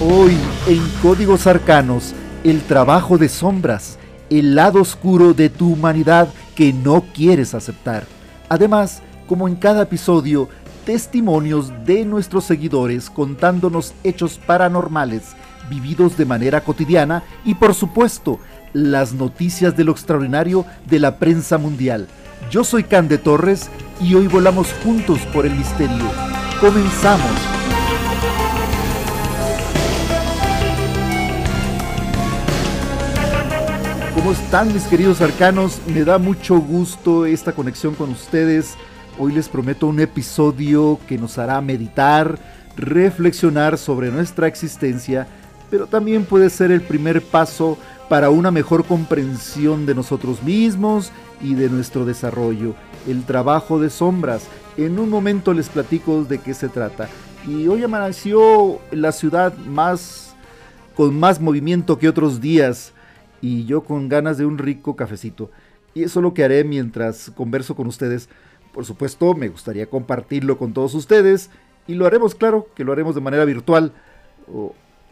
Hoy en Códigos Arcanos, el trabajo de sombras, el lado oscuro de tu humanidad que no quieres aceptar. Además, como en cada episodio, testimonios de nuestros seguidores contándonos hechos paranormales vividos de manera cotidiana y por supuesto las noticias de lo extraordinario de la prensa mundial. Yo soy Cande Torres y hoy volamos juntos por el misterio. Comenzamos. ¿Cómo están mis queridos arcanos? Me da mucho gusto esta conexión con ustedes. Hoy les prometo un episodio que nos hará meditar, reflexionar sobre nuestra existencia, pero también puede ser el primer paso para una mejor comprensión de nosotros mismos y de nuestro desarrollo. El trabajo de sombras. En un momento les platico de qué se trata. Y hoy amaneció la ciudad más con más movimiento que otros días y yo con ganas de un rico cafecito. Y eso es lo que haré mientras converso con ustedes. Por supuesto, me gustaría compartirlo con todos ustedes y lo haremos, claro, que lo haremos de manera virtual.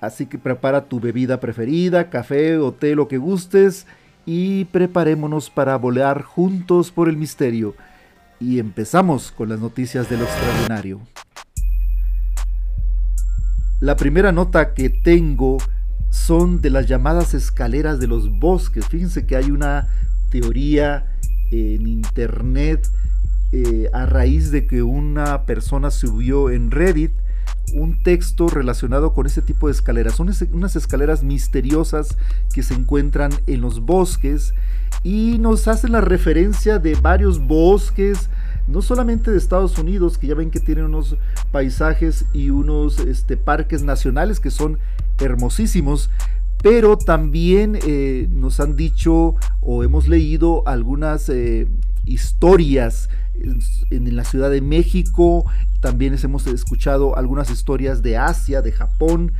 Así que prepara tu bebida preferida, café o té, lo que gustes, y preparémonos para volar juntos por el misterio. Y empezamos con las noticias de lo extraordinario. La primera nota que tengo son de las llamadas escaleras de los bosques. Fíjense que hay una teoría en internet eh, a raíz de que una persona subió en Reddit un texto relacionado con ese tipo de escaleras. Son unas escaleras misteriosas que se encuentran en los bosques y nos hacen la referencia de varios bosques, no solamente de Estados Unidos, que ya ven que tienen unos paisajes y unos este, parques nacionales que son hermosísimos, pero también eh, nos han dicho o hemos leído algunas eh, historias en, la Ciudad de México, también hemos escuchado algunas historias de Asia, de Japón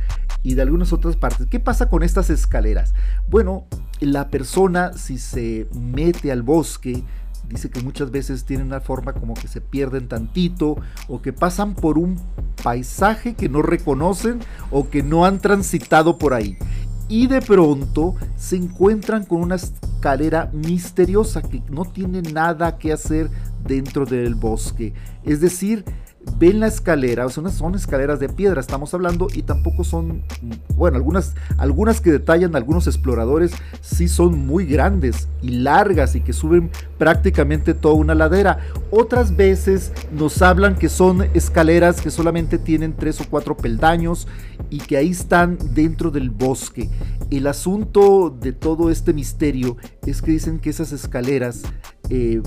y de algunas otras partes. ¿Qué pasa con estas escaleras? Bueno, la persona si se mete al bosque, dice que muchas veces tienen una forma como que se pierden tantito o que pasan por un paisaje que no reconocen o que no han transitado por ahí. Y de pronto se encuentran con una escalera misteriosa que no tiene nada que hacer dentro del bosque. Es decir, ven la escalera, o son escaleras de piedra, estamos hablando, y tampoco son, bueno, algunas, algunas que detallan algunos exploradores sí son muy grandes y largas y que suben prácticamente toda una ladera. Otras veces nos hablan que son escaleras que solamente tienen tres o cuatro peldaños y que ahí están dentro del bosque. El asunto de todo este misterio es que dicen que esas escaleras eh,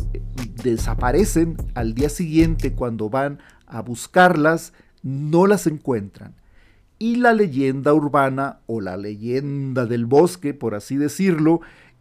desaparecen al día siguiente cuando van a buscarlas, no las encuentran. Y la leyenda urbana o la leyenda del bosque, por así decirlo,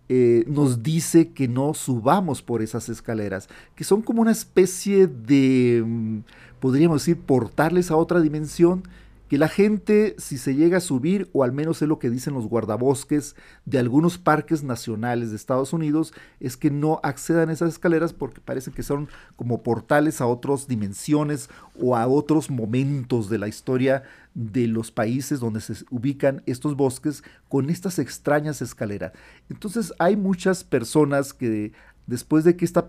eh, nos dice que no subamos por esas escaleras, que son como una especie de, mm, podríamos decir, portales a otra dimensión que la gente, si se llega a subir, o al menos es lo que dicen los guardabosques de algunos parques nacionales de Estados Unidos, es que no accedan a esas escaleras porque parece que son como portales a otras dimensiones o a otros momentos de la historia de los países donde se ubican estos bosques con estas extrañas escaleras. Entonces hay muchas personas que después de que este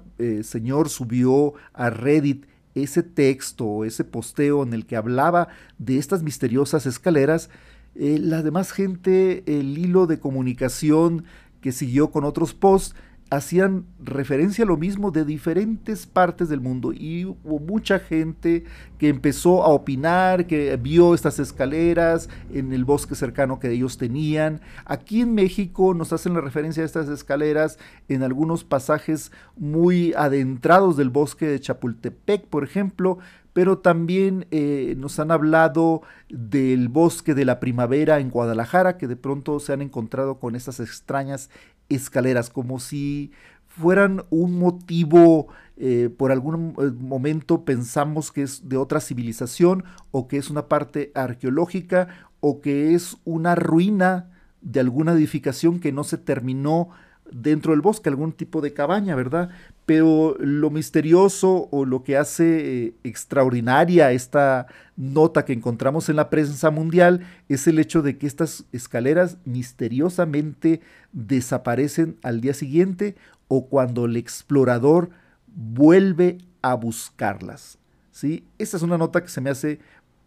señor subió a Reddit ese texto, ese posteo en el que hablaba de estas misteriosas escaleras, eh, la demás gente, el hilo de comunicación que siguió con otros posts, hacían referencia a lo mismo de diferentes partes del mundo y hubo mucha gente que empezó a opinar, que vio estas escaleras en el bosque cercano que ellos tenían. Aquí en México nos hacen la referencia a estas escaleras en algunos pasajes muy adentrados del bosque de Chapultepec, por ejemplo, pero también eh, nos han hablado del bosque de la primavera en Guadalajara, que de pronto se han encontrado con estas extrañas escaleras, como si fueran un motivo, eh, por algún eh, momento pensamos que es de otra civilización o que es una parte arqueológica o que es una ruina de alguna edificación que no se terminó dentro del bosque, algún tipo de cabaña, ¿verdad? Pero lo misterioso o lo que hace eh, extraordinaria esta nota que encontramos en la prensa mundial es el hecho de que estas escaleras misteriosamente desaparecen al día siguiente o cuando el explorador vuelve a buscarlas. ¿sí? Esta es una nota que se me hace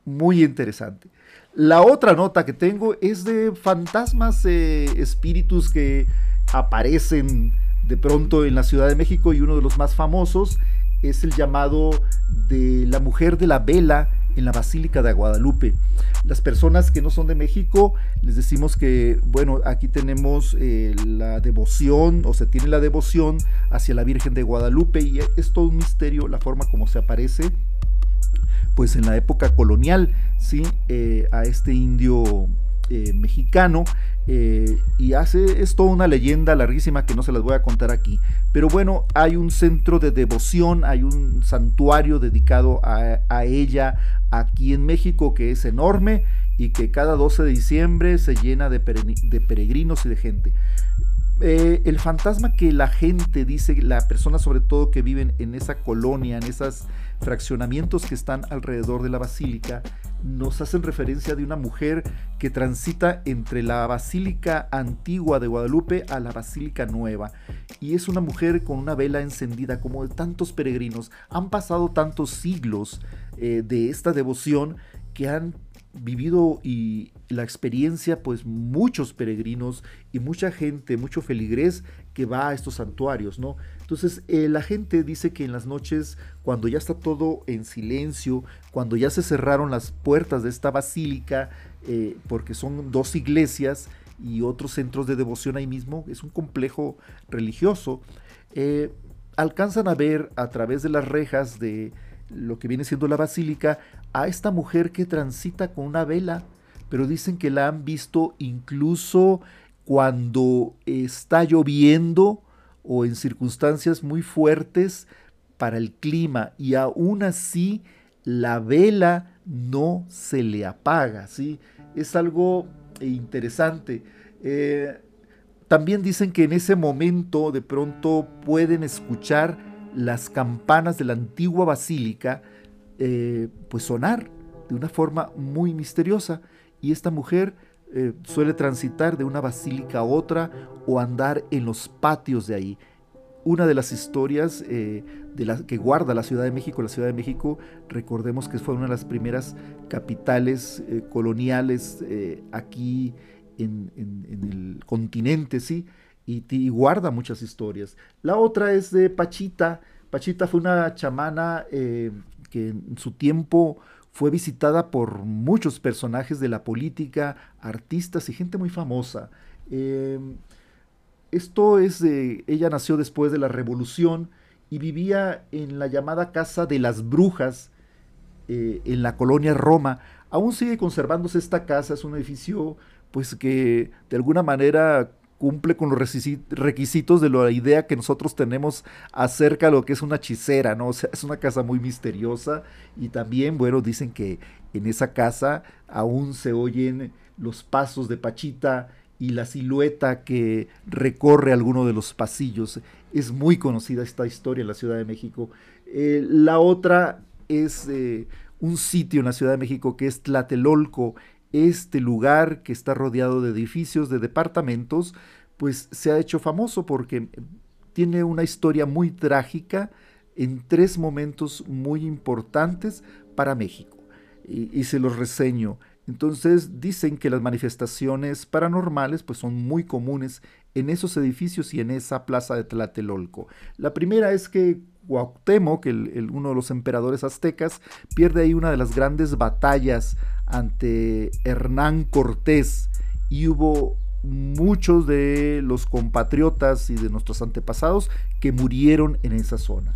muy interesante. La otra nota que tengo es de fantasmas, eh, espíritus que aparecen de pronto en la Ciudad de México y uno de los más famosos es el llamado de la mujer de la vela en la Basílica de Guadalupe. Las personas que no son de México, les decimos que, bueno, aquí tenemos eh, la devoción, o se tiene la devoción hacia la Virgen de Guadalupe y es todo un misterio la forma como se aparece pues en la época colonial, ¿sí? Eh, a este indio eh, mexicano eh, y hace es toda una leyenda larguísima que no se las voy a contar aquí pero bueno hay un centro de devoción hay un santuario dedicado a, ella aquí en México que es enorme y que cada 12 de diciembre se llena de, peregrinos y de gente. El fantasma que la gente dice, la persona sobre todo que viven en esa colonia, en esas fraccionamientos que están alrededor de la basílica nos hacen referencia de una mujer que transita entre la basílica antigua de Guadalupe a la basílica nueva. Y es una mujer con una vela encendida como de tantos peregrinos. Han pasado tantos siglos eh, de esta devoción que han vivido y la experiencia pues muchos peregrinos y mucha gente, mucho feligrés que va a estos santuarios, ¿no? Entonces eh, la gente dice que en las noches, cuando ya está todo en silencio, cuando ya se cerraron las puertas de esta basílica, eh, porque son dos iglesias y otros centros de devoción ahí mismo, es un complejo religioso, eh, alcanzan a ver a través de las rejas de lo que viene siendo la basílica a esta mujer que transita con una vela, pero dicen que la han visto incluso cuando está lloviendo o en circunstancias muy fuertes para el clima y aún así la vela no se le apaga, ¿sí? Es algo interesante. Eh, también dicen que en ese momento de pronto pueden escuchar las campanas de la antigua basílica eh, pues sonar de una forma muy misteriosa y esta mujer eh, suele transitar de una basílica a otra o andar en los patios de ahí. Una de las historias eh, de la, que guarda la Ciudad de México, la Ciudad de México, recordemos que fue una de las primeras capitales coloniales aquí en, el continente, ¿sí? Y, y, guarda muchas historias. La otra es de Pachita. Pachita fue una chamana que en su tiempo fue visitada por muchos personajes de la política, artistas y gente muy famosa. Em, esto es ella nació después de la revolución y vivía en la llamada Casa de las Brujas, eh, en la colonia Roma. Aún sigue conservándose esta casa, es un edificio pues que de alguna manera cumple con los requisitos de la idea que nosotros tenemos acerca de lo que es una hechicera, ¿no? O sea, es una casa muy misteriosa y también, bueno, dicen que en esa casa aún se oyen los pasos de Pachita y la silueta que recorre alguno de los pasillos. Es muy conocida esta historia en la Ciudad de México. Eh, la otra es eh, un sitio en la Ciudad de México que es Tlatelolco, este lugar que está rodeado de edificios, de departamentos, pues se ha hecho famoso porque tiene una historia muy trágica en tres momentos muy importantes para México. Y, se los reseño. Entonces dicen que las manifestaciones paranormales pues son muy comunes en esos edificios y en esa plaza de Tlatelolco. La primera es que Cuauhtémoc, el, uno de los emperadores aztecas, pierde ahí una de las grandes batallas ante Hernán Cortés y hubo muchos de los compatriotas y de nuestros antepasados que murieron en esa zona.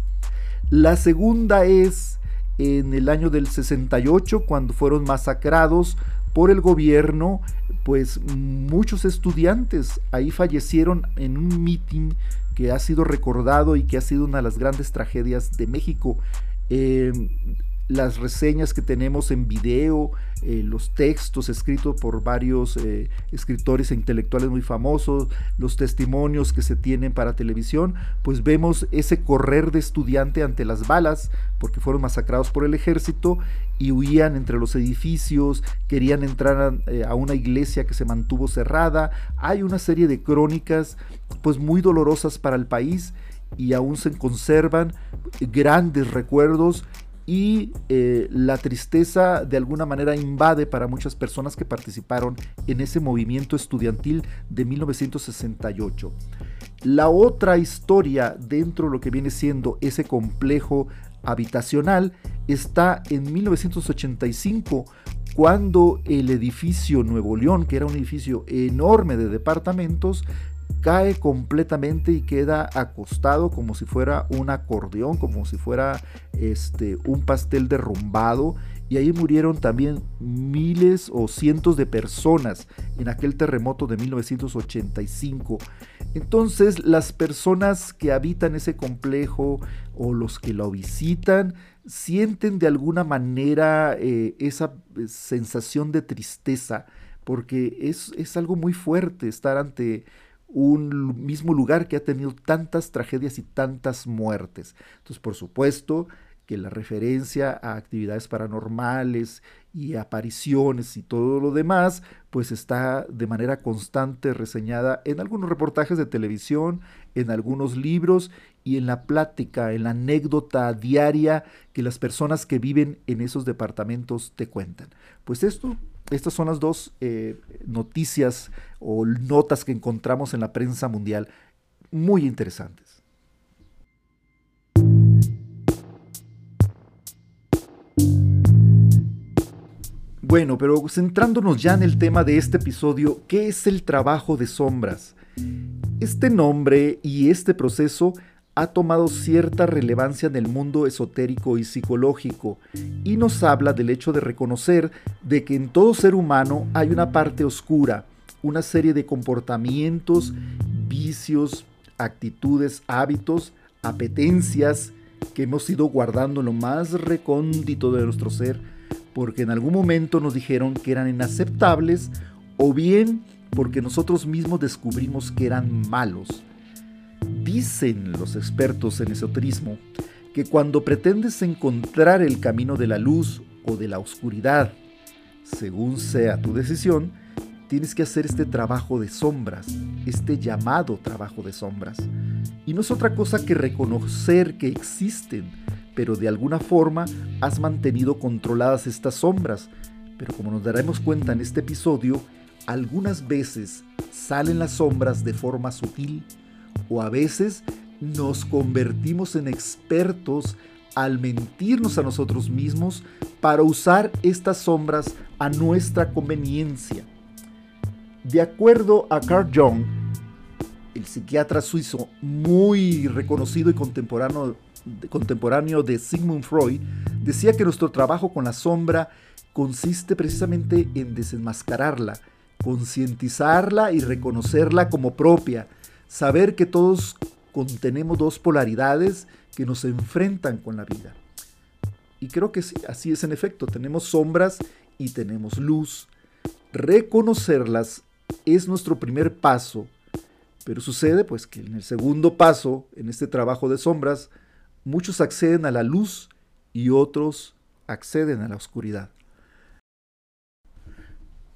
La segunda es en el año del 68 cuando fueron masacrados por el gobierno, pues muchos estudiantes ahí fallecieron en un mitin que ha sido recordado y que ha sido una de las grandes tragedias de México. Eh, las reseñas que tenemos en video, eh, los textos escritos por varios eh, escritores e intelectuales muy famosos, los testimonios que se tienen para televisión, pues vemos ese correr de estudiante ante las balas, porque fueron masacrados por el ejército y huían entre los edificios, querían entrar a, eh, a una iglesia que se mantuvo cerrada. Hay una serie de crónicas pues muy dolorosas para el país y aún se conservan grandes recuerdos y eh, la tristeza de alguna manera invade para muchas personas que participaron en ese movimiento estudiantil de 1968. La otra historia dentro de lo que viene siendo ese complejo habitacional está en 1985 cuando el edificio Nuevo León, que era un edificio enorme de departamentos, cae completamente y queda acostado como si fuera un acordeón, como si fuera este, un pastel derrumbado. Y ahí murieron también miles o cientos de personas en aquel terremoto de 1985. Entonces las personas que habitan ese complejo o los que lo visitan sienten de alguna manera eh, esa eh, sensación de tristeza, porque es, es algo muy fuerte estar ante un mismo lugar que ha tenido tantas tragedias y tantas muertes. Entonces, por supuesto que la referencia a actividades paranormales y apariciones y todo lo demás, pues está de manera constante reseñada en algunos reportajes de televisión, en algunos libros y en la plática, en la anécdota diaria que las personas que viven en esos departamentos te cuentan. Pues esto estas son las dos eh, noticias o notas que encontramos en la prensa mundial muy interesantes. Bueno, pero centrándonos ya en el tema de este episodio, ¿qué es el trabajo de sombras? Este nombre y este proceso ha tomado cierta relevancia en el mundo esotérico y psicológico y nos habla del hecho de reconocer de que en todo ser humano hay una parte oscura, una serie de comportamientos, vicios, actitudes, hábitos, apetencias que hemos ido guardando en lo más recóndito de nuestro ser porque en algún momento nos dijeron que eran inaceptables o bien porque nosotros mismos descubrimos que eran malos. Dicen los expertos en esoterismo que cuando pretendes encontrar el camino de la luz o de la oscuridad, según sea tu decisión, tienes que hacer este trabajo de sombras, este llamado trabajo de sombras. Y no es otra cosa que reconocer que existen, pero de alguna forma has mantenido controladas estas sombras. Pero como nos daremos cuenta en este episodio, algunas veces salen las sombras de forma sutil o a veces nos convertimos en expertos al mentirnos a nosotros mismos para usar estas sombras a nuestra conveniencia. De acuerdo a Carl Jung, el psiquiatra suizo muy reconocido y contemporáneo, contemporáneo de Sigmund Freud, decía que nuestro trabajo con la sombra consiste precisamente en desenmascararla, concientizarla y reconocerla como propia, saber que todos contenemos dos polaridades que nos enfrentan con la vida. Y creo que sí, así es en efecto, tenemos sombras y tenemos luz. Reconocerlas es nuestro primer paso, pero sucede pues que en el segundo paso, en este trabajo de sombras, muchos acceden a la luz y otros acceden a la oscuridad.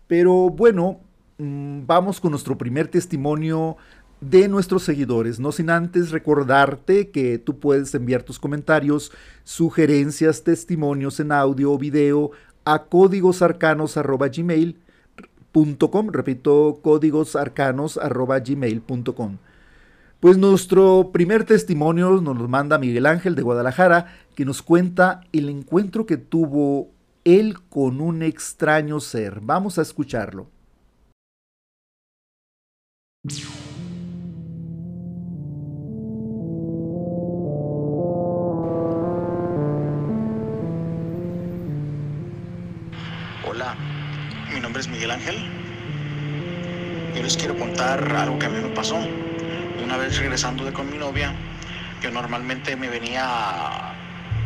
Pero bueno, mm, vamos con nuestro primer testimonio de nuestros seguidores, no sin antes recordarte que tú puedes enviar tus comentarios, sugerencias, testimonios en audio o video a códigosarcanos.gmail.com, repito, códigosarcanos.gmail.com. Pues nuestro primer testimonio nos lo manda Miguel Ángel de Guadalajara, que nos cuenta el encuentro que tuvo él con un extraño ser. Vamos a escucharlo. Miguel Ángel. Yo les quiero contar algo que a mí me pasó. Una vez regresando de con mi novia, yo normalmente me venía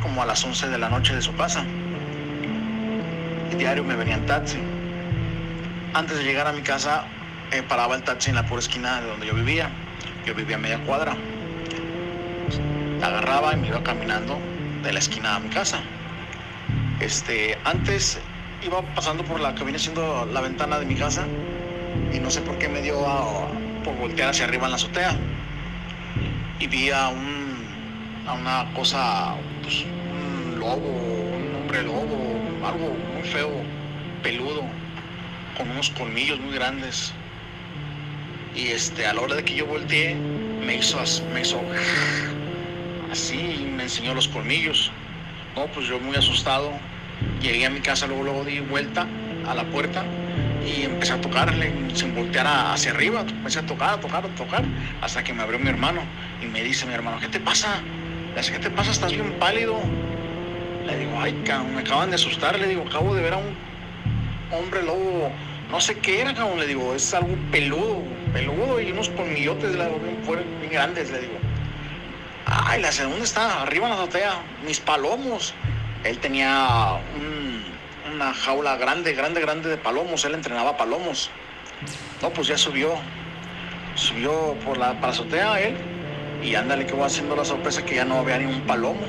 como a las 11 de la noche de su casa. Diario me venía en taxi. Antes de llegar a mi casa, eh, paraba el taxi en la pura esquina de donde yo vivía. Yo vivía a media cuadra. Agarraba y me iba caminando de la esquina a mi casa. Este, antes iba pasando por la que viene siendo la ventana de mi casa y no sé por qué me dio a, por voltear hacia arriba en la azotea y vi a, un, a una cosa, pues, un lobo, un hombre lobo, algo muy feo, peludo, con unos colmillos muy grandes. Y este, a la hora de que yo volteé, me hizo, me hizo así y me enseñó los colmillos. No, pues yo muy asustado, llegué a mi casa, luego, luego di vuelta a la puerta y empecé a tocarle, sin voltear hacia arriba, empecé a tocar, a tocar, a tocar, hasta que me abrió mi hermano y me dice mi hermano, ¿qué te pasa? Le dice, ¿qué te pasa? Estás bien pálido. Le digo, ay, cabrón, me acaban de asustar, le digo, acabo de ver a un hombre lobo, no sé qué era, cabrón, le digo, es algo peludo, peludo y unos colmillotes, le digo, bien, bien grandes, le digo. Ay, la segunda está arriba en la azotea, mis palomos. Él tenía una jaula grande, grande, grande de palomos. Él entrenaba palomos. No, pues ya subió. Subió por la, para azotea él. Y ándale que voy haciendo la sorpresa que ya no había ni un palomo.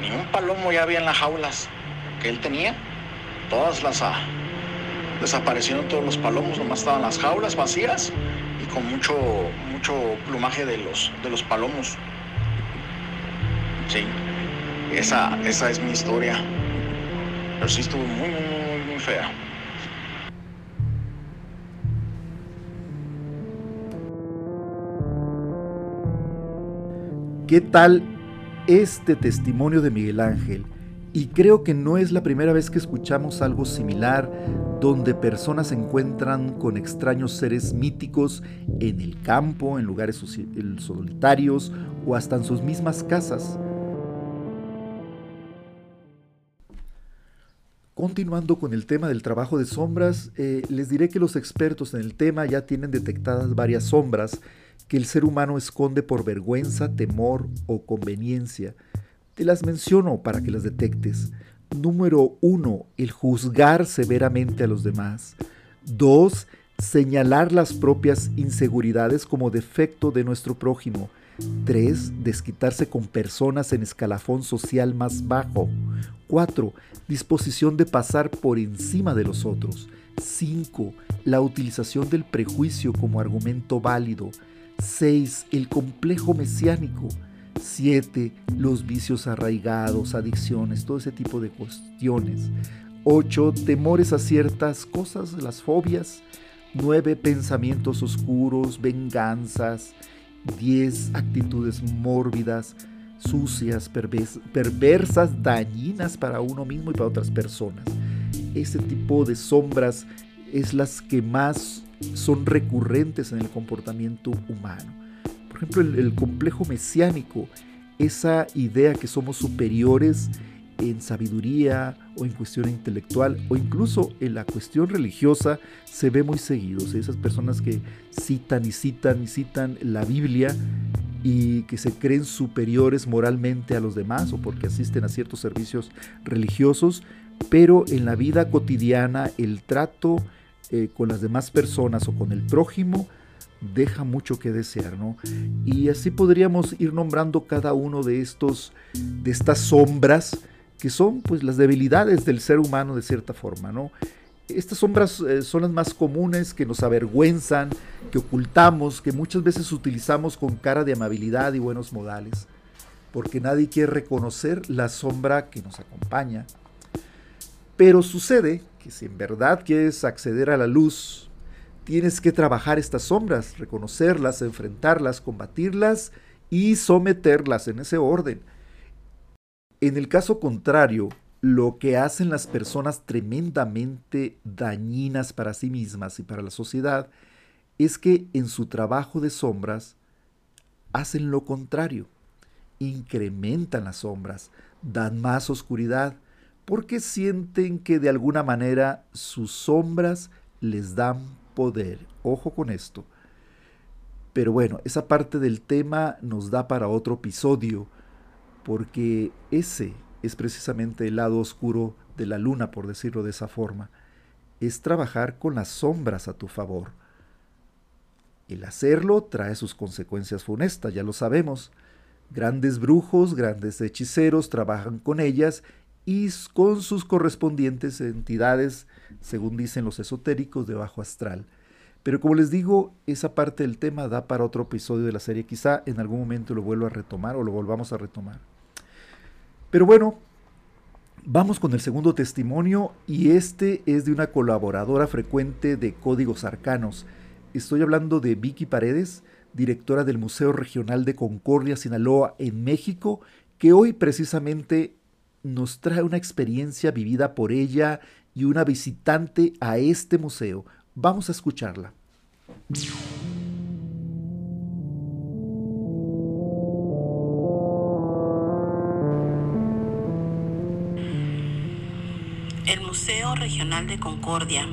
Ni un palomo ya había en las jaulas que él tenía. Todas las... Ah, desaparecieron todos los palomos, nomás estaban las jaulas vacías y con mucho, mucho plumaje de los, de los palomos. Sí. Esa, esa es mi historia. Pero sí estuvo muy, muy, muy fea. ¿Qué tal este testimonio de Miguel Ángel? Y creo que no es la primera vez que escuchamos algo similar, donde personas se encuentran con extraños seres míticos en el campo, en lugares solitarios o hasta en sus mismas casas. Continuando con el tema del trabajo de sombras, eh, les diré que los expertos en el tema ya tienen detectadas varias sombras que el ser humano esconde por vergüenza, temor o conveniencia. Te las menciono para que las detectes. Número 1. El juzgar severamente a los demás. 2. Señalar las propias inseguridades como defecto de nuestro prójimo. 3. Desquitarse con personas en escalafón social más bajo. 4. Disposición de pasar por encima de los otros. 5. La utilización del prejuicio como argumento válido. 6. El complejo mesiánico. 7. Los vicios arraigados, adicciones, todo ese tipo de cuestiones. 8. Temores a ciertas cosas, las fobias. 9. Pensamientos oscuros, venganzas. 10 actitudes mórbidas, sucias, perversas, dañinas para uno mismo y para otras personas. Ese tipo de sombras es las que más son recurrentes en el comportamiento humano. Por ejemplo, el, complejo mesiánico, esa idea que somos superiores en sabiduría o en cuestión intelectual o incluso en la cuestión religiosa se ve muy seguido. Esas personas que citan y citan y citan la Biblia y que se creen superiores moralmente a los demás o porque asisten a ciertos servicios religiosos, pero en la vida cotidiana el trato eh, con las demás personas o con el prójimo deja mucho que desear, ¿no? Y así podríamos ir nombrando cada uno de estos de estas sombras que son pues las debilidades del ser humano de cierta forma, ¿no? Estas sombras eh, son las más comunes que nos avergüenzan, que ocultamos, que muchas veces utilizamos con cara de amabilidad y buenos modales, porque nadie quiere reconocer la sombra que nos acompaña. Pero sucede que si en verdad quieres acceder a la luz, tienes que trabajar estas sombras, reconocerlas, enfrentarlas, combatirlas y someterlas en ese orden en el caso contrario, lo que hacen las personas tremendamente dañinas para sí mismas y para la sociedad es que en su trabajo de sombras hacen lo contrario, incrementan las sombras, dan más oscuridad, porque sienten que de alguna manera sus sombras les dan poder. Ojo con esto. Pero bueno, esa parte del tema nos da para otro episodio porque ese es precisamente el lado oscuro de la luna, por decirlo de esa forma, es trabajar con las sombras a tu favor. El hacerlo trae sus consecuencias funestas, ya lo sabemos. Grandes brujos, grandes hechiceros trabajan con ellas y con sus correspondientes entidades, según dicen los esotéricos, de bajo astral. Pero como les digo, esa parte del tema da para otro episodio de la serie. Quizá en algún momento lo vuelva a retomar o lo volvamos a retomar. Pero bueno, vamos con el segundo testimonio y este es de una colaboradora frecuente de Códigos Arcanos. Estoy hablando de Vicky Paredes, directora del Museo Regional de Concordia, Sinaloa, en México, que hoy precisamente nos trae una experiencia vivida por ella y una visitante a este museo. Vamos a escucharla. Regional de Concordia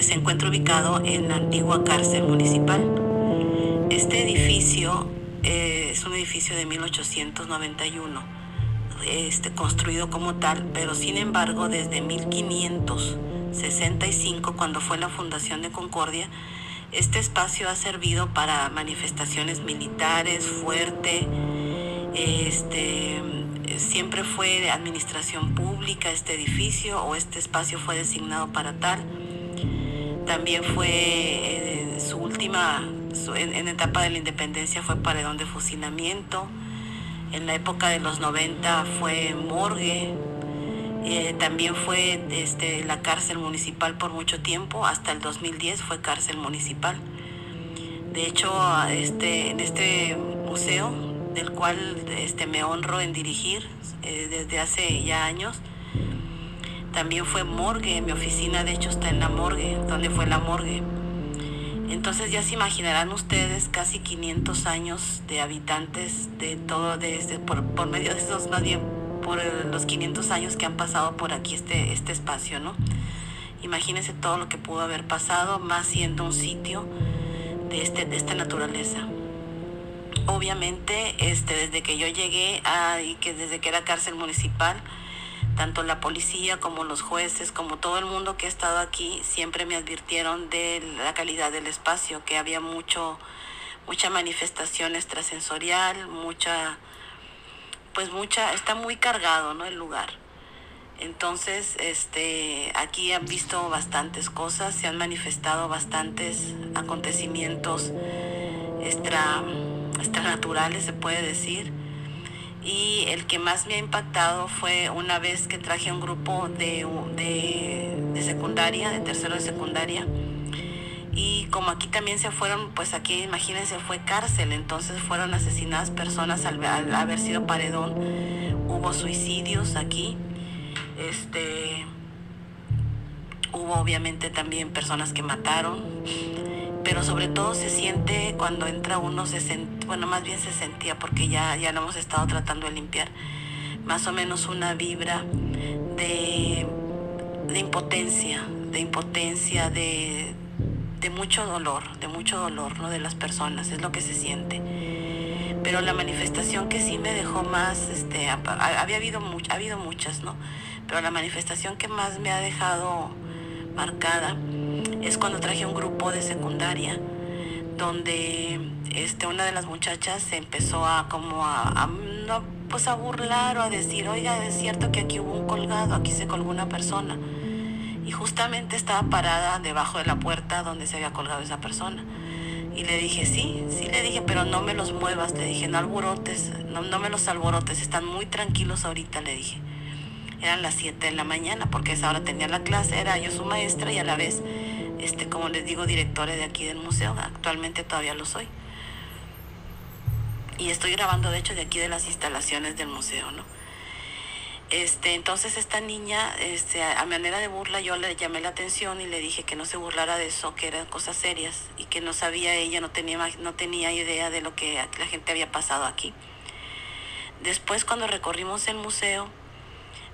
se encuentra ubicado en la antigua cárcel municipal. Este edificio eh, es un edificio de 1891, este, construido como tal, pero sin embargo desde 1500 65, cuando fue la fundación de Concordia, este espacio ha servido para manifestaciones militares fuerte, este, siempre fue de administración pública este edificio o este espacio fue designado para tal. También fue eh, su última, en, etapa de la independencia fue paredón de fusilamiento. En la época de los 90 fue morgue, eh, también fue este, la cárcel municipal por mucho tiempo, hasta el 2010 fue cárcel municipal. De hecho, este, en este museo, del cual este, me honro en dirigir eh, desde hace ya años, también fue morgue, mi oficina de hecho está en la morgue, donde fue la morgue. Entonces ya se imaginarán ustedes casi 500 años de habitantes de todo, desde por, por medio de esos, más por los 500 años que han pasado por aquí este, este espacio, ¿no? Imagínense todo lo que pudo haber pasado, más siendo un sitio de, este, de esta naturaleza. Obviamente, este, desde que yo llegué y que desde que era cárcel municipal, tanto la policía como los jueces, como todo el mundo que ha estado aquí, siempre me advirtieron de la calidad del espacio, que había mucho, mucha manifestación extrasensorial, mucha pues mucha, está muy cargado, ¿no? El lugar. Entonces, este, aquí han visto bastantes cosas, se han manifestado bastantes acontecimientos extra, extranaturales, se puede decir. Y el que más me ha impactado fue una vez que traje un grupo de, de, de secundaria, de tercero de secundaria, y como aquí también se fueron, pues aquí imagínense fue cárcel, entonces fueron asesinadas personas al, haber sido paredón, hubo suicidios aquí, este, hubo obviamente también personas que mataron, pero sobre todo se siente cuando entra uno, se bueno, más bien se sentía porque ya, ya lo hemos estado tratando de limpiar, más o menos una vibra de, de impotencia, de impotencia, de de mucho dolor, de mucho dolor, ¿no? De las personas, es lo que se siente. Pero la manifestación que sí me dejó más, este, había habido, ha habido muchas, ¿no? Pero la manifestación que más me ha dejado marcada es cuando traje un grupo de secundaria, donde este, una de las muchachas se empezó a como a, pues a burlar o a decir, oiga, es cierto que aquí hubo un colgado, aquí se colgó una persona y justamente estaba parada debajo de la puerta donde se había colgado esa persona. Y le dije, sí, sí le dije, pero no me los muevas, le dije, no alborotes, no, no me los alborotes, están muy tranquilos ahorita, le dije. Eran las 7 de la mañana, porque esa hora tenía la clase, era yo su maestra y a la vez, este, como les digo, directora de aquí del museo, actualmente todavía lo soy. Y estoy grabando, de hecho, de aquí de las instalaciones del museo, ¿no? Este, entonces esta niña, este, a manera de burla, yo le llamé la atención y le dije que no se burlara de eso, que eran cosas serias y que no sabía ella, no tenía, no tenía idea de lo que la gente había pasado aquí. Después cuando recorrimos el museo,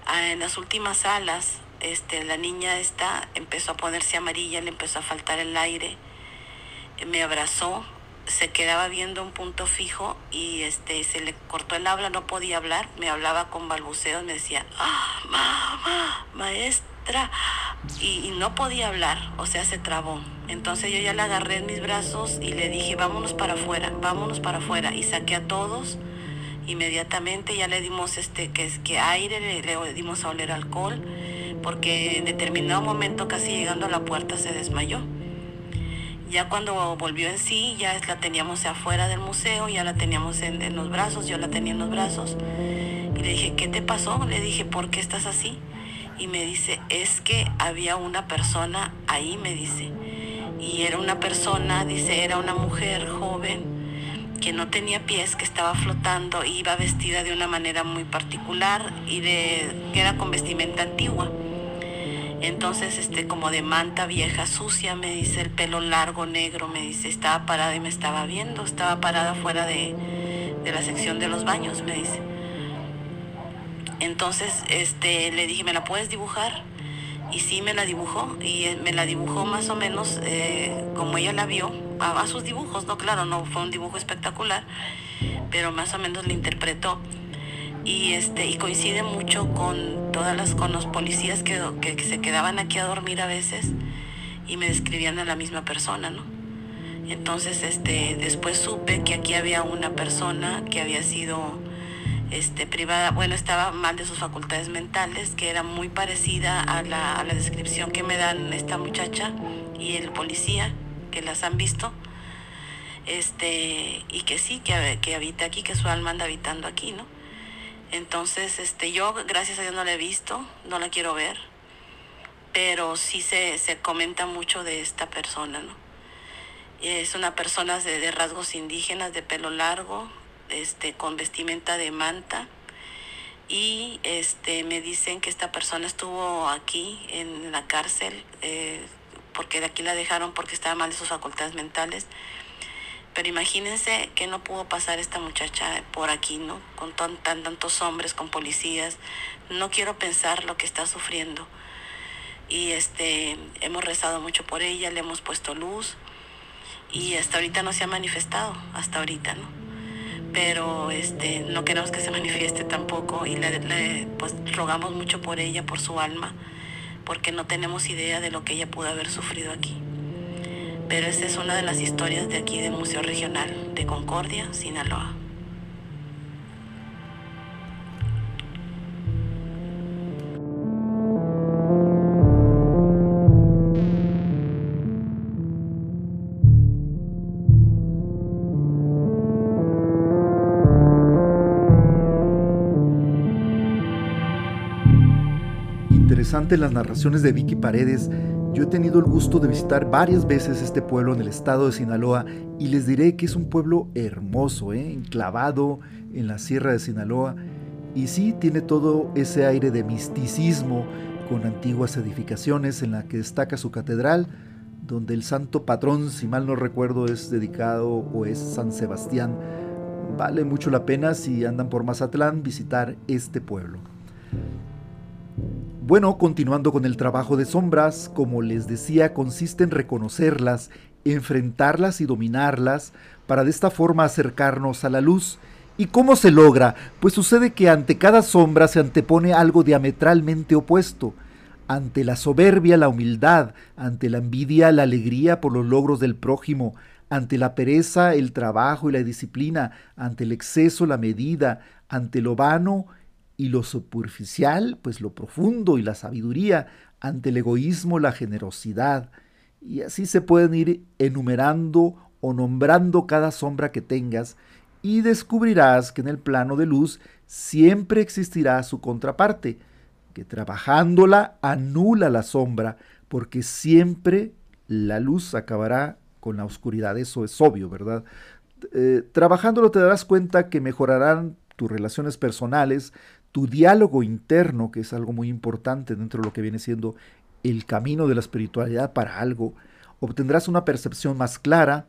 ah, en las últimas salas, este, la niña esta empezó a ponerse amarilla, le empezó a faltar el aire, me abrazó se quedaba viendo un punto fijo y este se le cortó el habla, no podía hablar, me hablaba con balbuceos, me decía, ah, mamá, maestra, y, no podía hablar, o sea, se trabó. Entonces yo ya le agarré en mis brazos y le dije, vámonos para afuera, vámonos para afuera, y saqué a todos. Inmediatamente ya le dimos este que es que aire, le, le dimos a oler alcohol, porque en determinado momento, casi llegando a la puerta, se desmayó. Ya cuando volvió en sí, ya la teníamos afuera del museo, ya la teníamos en, los brazos, yo la tenía en los brazos. Y le dije, ¿qué te pasó? Le dije, ¿por qué estás así? Y me dice, es que había una persona ahí, me dice. Y era una persona, dice, era una mujer joven que no tenía pies, que estaba flotando, iba vestida de una manera muy particular y de, que era con vestimenta antigua. Entonces, este, como de manta vieja, sucia, me dice, el pelo largo, negro, me dice, estaba parada y me estaba viendo, estaba parada fuera de, de la sección de los baños, me dice. Entonces, este, le dije, ¿me la puedes dibujar? Y sí, me la dibujó, y me la dibujó más o menos eh, como ella la vio, a, a sus dibujos, no, claro, no fue un dibujo espectacular, pero más o menos la interpretó y este y coincide mucho con todas las con los policías que, que, se quedaban aquí a dormir a veces y me describían a la misma persona no entonces este después supe que aquí había una persona que había sido este privada bueno estaba mal de sus facultades mentales que era muy parecida a la, a la descripción que me dan esta muchacha y el policía que las han visto este y que sí que, que habita aquí que su alma anda habitando aquí no entonces, este, yo, gracias a Dios, no la he visto, no la quiero ver, pero sí se, se comenta mucho de esta persona, ¿no? Es una persona de, de, rasgos indígenas, de pelo largo, este, con vestimenta de manta, y este, me dicen que esta persona estuvo aquí en la cárcel, eh, porque de aquí la dejaron porque estaba mal de sus facultades mentales, pero imagínense que no pudo pasar esta muchacha por aquí, ¿no? Con tan, tan, tantos hombres, con policías. No quiero pensar lo que está sufriendo. Y este, hemos rezado mucho por ella, le hemos puesto luz. Y hasta ahorita no se ha manifestado, hasta ahorita, ¿no? Pero este, no queremos que se manifieste tampoco y le, le pues, rogamos mucho por ella, por su alma, porque no tenemos idea de lo que ella pudo haber sufrido aquí pero esa es una de las historias de aquí del Museo Regional de Concordia, Sinaloa. Interesante las narraciones de Vicky Paredes yo he tenido el gusto de visitar varias veces este pueblo en el estado de Sinaloa y les diré que es un pueblo hermoso, ¿eh? enclavado en la sierra de Sinaloa. Y sí tiene todo ese aire de misticismo con antiguas edificaciones en la que destaca su catedral, donde el santo patrón, si mal no recuerdo, es dedicado o es San Sebastián. Vale mucho la pena si andan por Mazatlán visitar este pueblo. Bueno, continuando con el trabajo de sombras, como les decía, consiste en reconocerlas, enfrentarlas y dominarlas para de esta forma acercarnos a la luz. ¿Y cómo se logra? Pues sucede que ante cada sombra se antepone algo diametralmente opuesto. Ante la soberbia, la humildad, ante la envidia, la alegría por los logros del prójimo, ante la pereza, el trabajo y la disciplina, ante el exceso, la medida, ante lo vano, y lo superficial, pues lo profundo y la sabiduría, ante el egoísmo, la generosidad. Y así se pueden ir enumerando o nombrando cada sombra que tengas y descubrirás que en el plano de luz siempre existirá su contraparte, que trabajándola anula la sombra, porque siempre la luz acabará con la oscuridad, eso es obvio, ¿verdad? Eh, trabajándolo te darás cuenta que mejorarán tus relaciones personales, tu diálogo interno, que es algo muy importante dentro de lo que viene siendo el camino de la espiritualidad para algo, obtendrás una percepción más clara,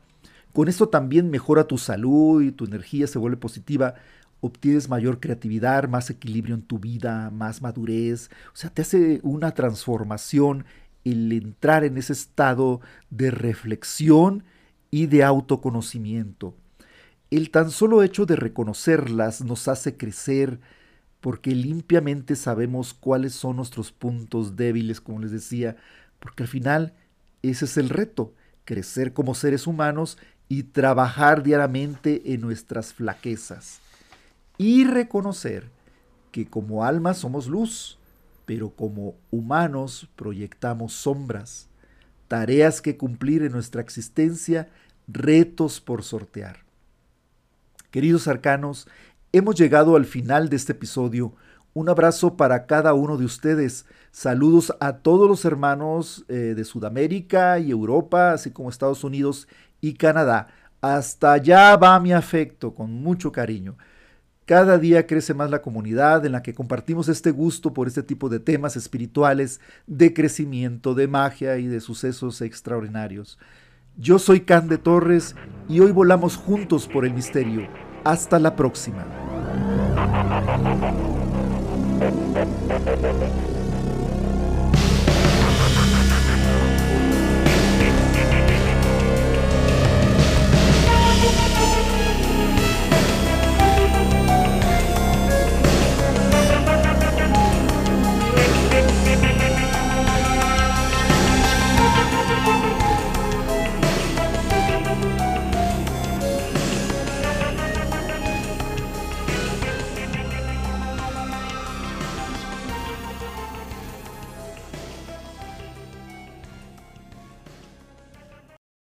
con esto también mejora tu salud y tu energía se vuelve positiva, obtienes mayor creatividad, más equilibrio en tu vida, más madurez, o sea, te hace una transformación el entrar en ese estado de reflexión y de autoconocimiento. El tan solo hecho de reconocerlas nos hace crecer porque limpiamente sabemos cuáles son nuestros puntos débiles, como les decía, porque al final ese es el reto, crecer como seres humanos y trabajar diariamente en nuestras flaquezas. Y reconocer que como almas somos luz, pero como humanos proyectamos sombras, tareas que cumplir en nuestra existencia, retos por sortear. Queridos arcanos, hemos llegado al final de este episodio. Un abrazo para cada uno de ustedes. Saludos a todos los hermanos eh, de Sudamérica y Europa, así como Estados Unidos y Canadá. Hasta allá va mi afecto, con mucho cariño. Cada día crece más la comunidad en la que compartimos este gusto por este tipo de temas espirituales, de crecimiento, de magia y de sucesos extraordinarios. Yo soy Can de Torres y hoy volamos juntos por el misterio. Hasta la próxima.